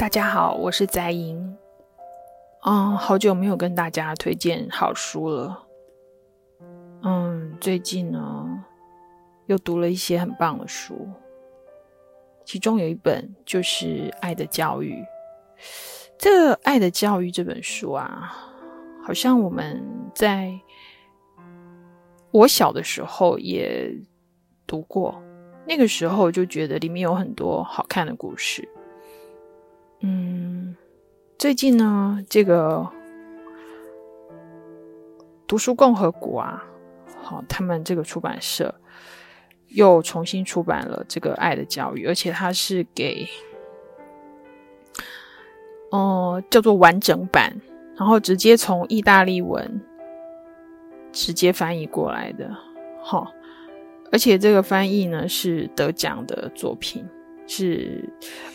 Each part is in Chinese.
大家好，我是宅莹。嗯，好久没有跟大家推荐好书了。嗯，最近呢，又读了一些很棒的书，其中有一本就是《爱的教育》。这《爱的教育》这本书啊，好像我们在我小的时候也读过，那个时候就觉得里面有很多好看的故事。嗯，最近呢，这个读书共和国啊，好，他们这个出版社又重新出版了这个《爱的教育》，而且它是给哦、叫做完整版，然后直接从意大利文直接翻译过来的，好，而且这个翻译呢是得奖的作品，是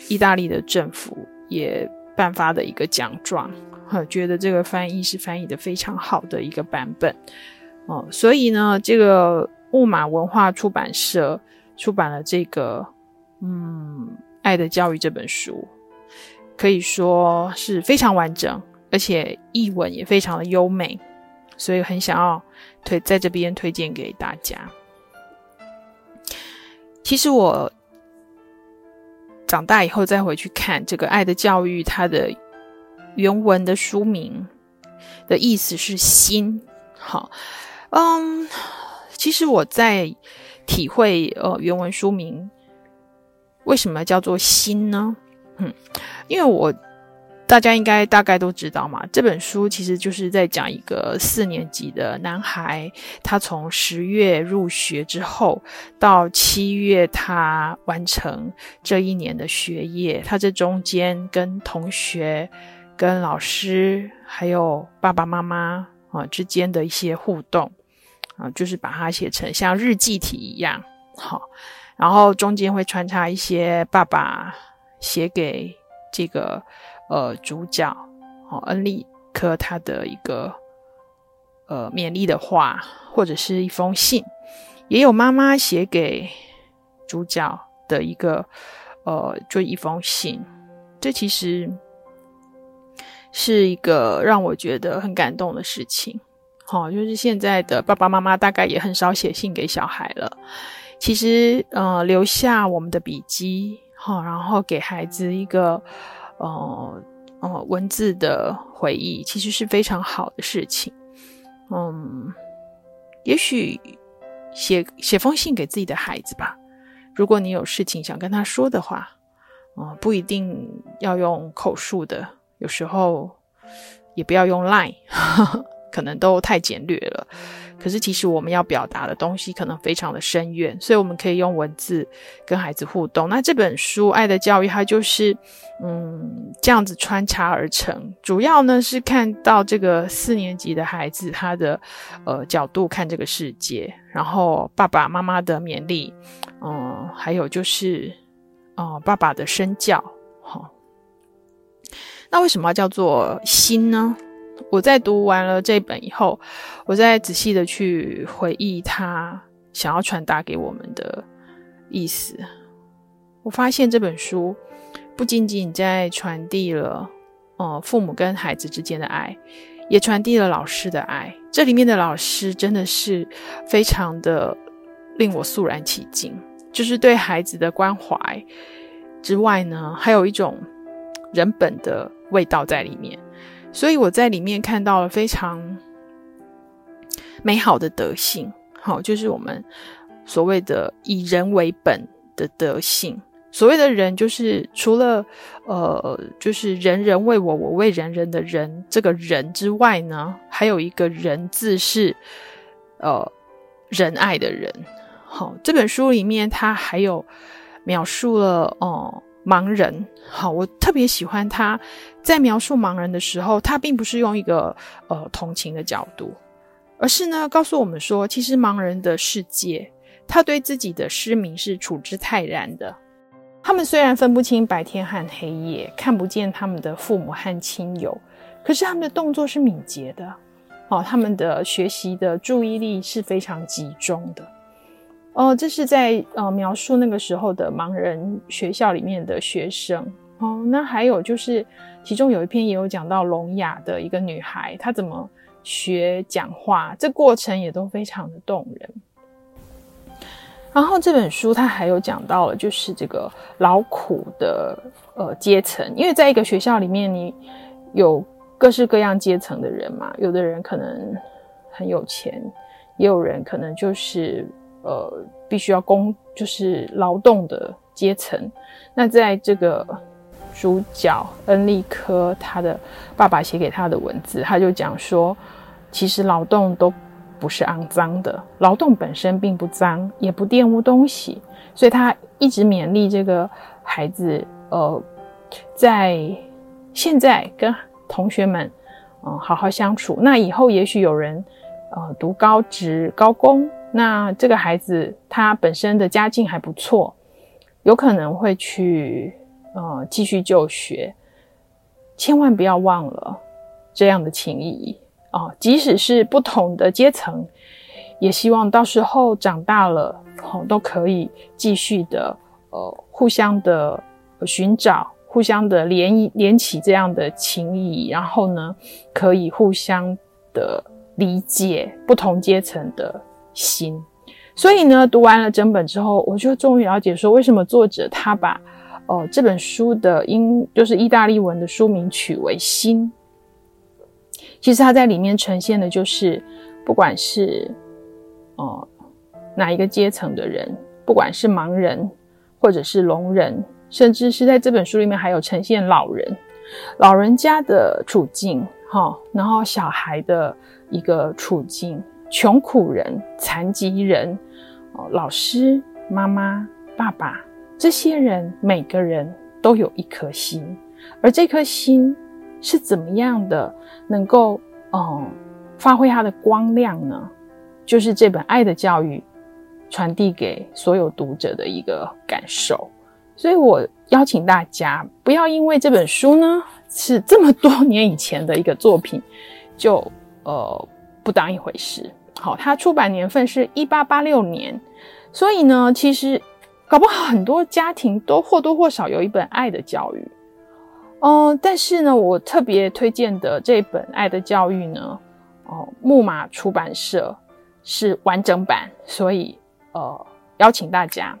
意大利的政府。也颁发的一个奖状，哈，觉得这个翻译是翻译的非常好的一个版本，哦，所以呢，这个木马文化出版社出版了这个，嗯，《爱的教育》这本书，可以说是非常完整，而且译文也非常的优美，所以很想要推在这边推荐给大家。其实我。长大以后再回去看这个《爱的教育》，它的原文的书名的意思是“心”。好，嗯，其实我在体会呃原文书名为什么叫做“心”呢？嗯，因为我。大家应该大概都知道嘛，这本书其实就是在讲一个四年级的男孩，他从十月入学之后，到七月他完成这一年的学业，他这中间跟同学、跟老师还有爸爸妈妈啊之间的一些互动啊，就是把它写成像日记体一样，好，然后中间会穿插一些爸爸写给这个。呃，主角哦，恩利科他的一个呃勉励的话，或者是一封信，也有妈妈写给主角的一个呃，就一封信。这其实是一个让我觉得很感动的事情。好，哦，就是现在的爸爸妈妈大概也很少写信给小孩了。其实呃，留下我们的笔记，好，哦，然后给孩子一个。哦，哦，文字的回忆其实是非常好的事情。嗯，也许写写封信给自己的孩子吧。如果你有事情想跟他说的话，嗯，不一定要用口述的，有时候也不要用 Line，可能都太简略了。可是，其实我们要表达的东西可能非常的深远，所以我们可以用文字跟孩子互动。那这本书《爱的教育》，它就是嗯这样子穿插而成。主要呢是看到这个四年级的孩子他的呃角度看这个世界，然后爸爸妈妈的勉励，嗯，还有就是哦、呃、爸爸的身教。好、哦，那为什么叫做心呢？我在读完了这本以后，我再仔细的去回忆他想要传达给我们的意思。我发现这本书不仅仅在传递了，呃，父母跟孩子之间的爱，也传递了老师的爱。这里面的老师真的是非常的令我肃然起敬，就是对孩子的关怀之外呢，还有一种人本的味道在里面。所以我在里面看到了非常美好的德性，好，就是我们所谓的以人为本的德性。所谓的人，就是除了呃，就是人人为我，我为人人的人这个人之外呢，还有一个人字是呃仁爱的人。好，这本书里面它还有描述了哦。盲人，好，我特别喜欢他在描述盲人的时候，他并不是用一个呃同情的角度，而是呢告诉我们说，其实盲人的世界，他对自己的失明是处之泰然的。他们虽然分不清白天和黑夜，看不见他们的父母和亲友，可是他们的动作是敏捷的，哦，他们的学习的注意力是非常集中的。哦，这是在呃描述那个时候的盲人学校里面的学生哦，那还有就是，其中有一篇也有讲到聋哑的一个女孩，她怎么学讲话，这过程也都非常的动人。然后这本书它还有讲到了，就是这个劳苦的呃阶层，因为在一个学校里面，你有各式各样阶层的人嘛，有的人可能很有钱，也有人可能就是呃必须要工，就是劳动的阶层。那在这个主角恩利科他的爸爸写给他的文字，他就讲说，其实劳动都。不是肮脏的，劳动本身并不脏，也不玷污东西，所以他一直勉励这个孩子，呃，在现在跟同学们，嗯、好好相处。那以后也许有人，呃，读高职、高工，那这个孩子他本身的家境还不错，有可能会去，呃，继续就学。千万不要忘了这样的情谊。哦，即使是不同的阶层，也希望到时候长大了，哦，都可以继续的，呃，互相的寻找，互相的联连起这样的情谊，然后呢，可以互相的理解不同阶层的心。所以呢，读完了整本之后，我就终于了解说，为什么作者他把，呃，这本书的英就是意大利文的书名取为“心”。其实他在里面呈现的就是，不管是哦、呃、哪一个阶层的人，不管是盲人，或者是聋人，甚至是在这本书里面还有呈现老人，老人家的处境，哈、哦，然后小孩的一个处境，穷苦人、残疾人，哦，老师、妈妈、爸爸，这些人每个人都有一颗心，而这颗心。是怎么样的能够嗯发挥它的光亮呢？就是这本《爱的教育》传递给所有读者的一个感受。所以我邀请大家不要因为这本书呢是这么多年以前的一个作品，就呃不当一回事。好，它出版年份是一八八六年，所以呢，其实搞不好很多家庭都或多或少有一本《爱的教育》。哦、但是呢，我特别推荐的这本《爱的教育》呢，哦、木马出版社是完整版，所以呃，邀请大家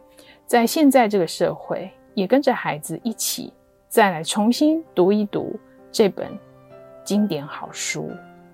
在现在这个社会，也跟着孩子一起再来重新读一读这本经典好书《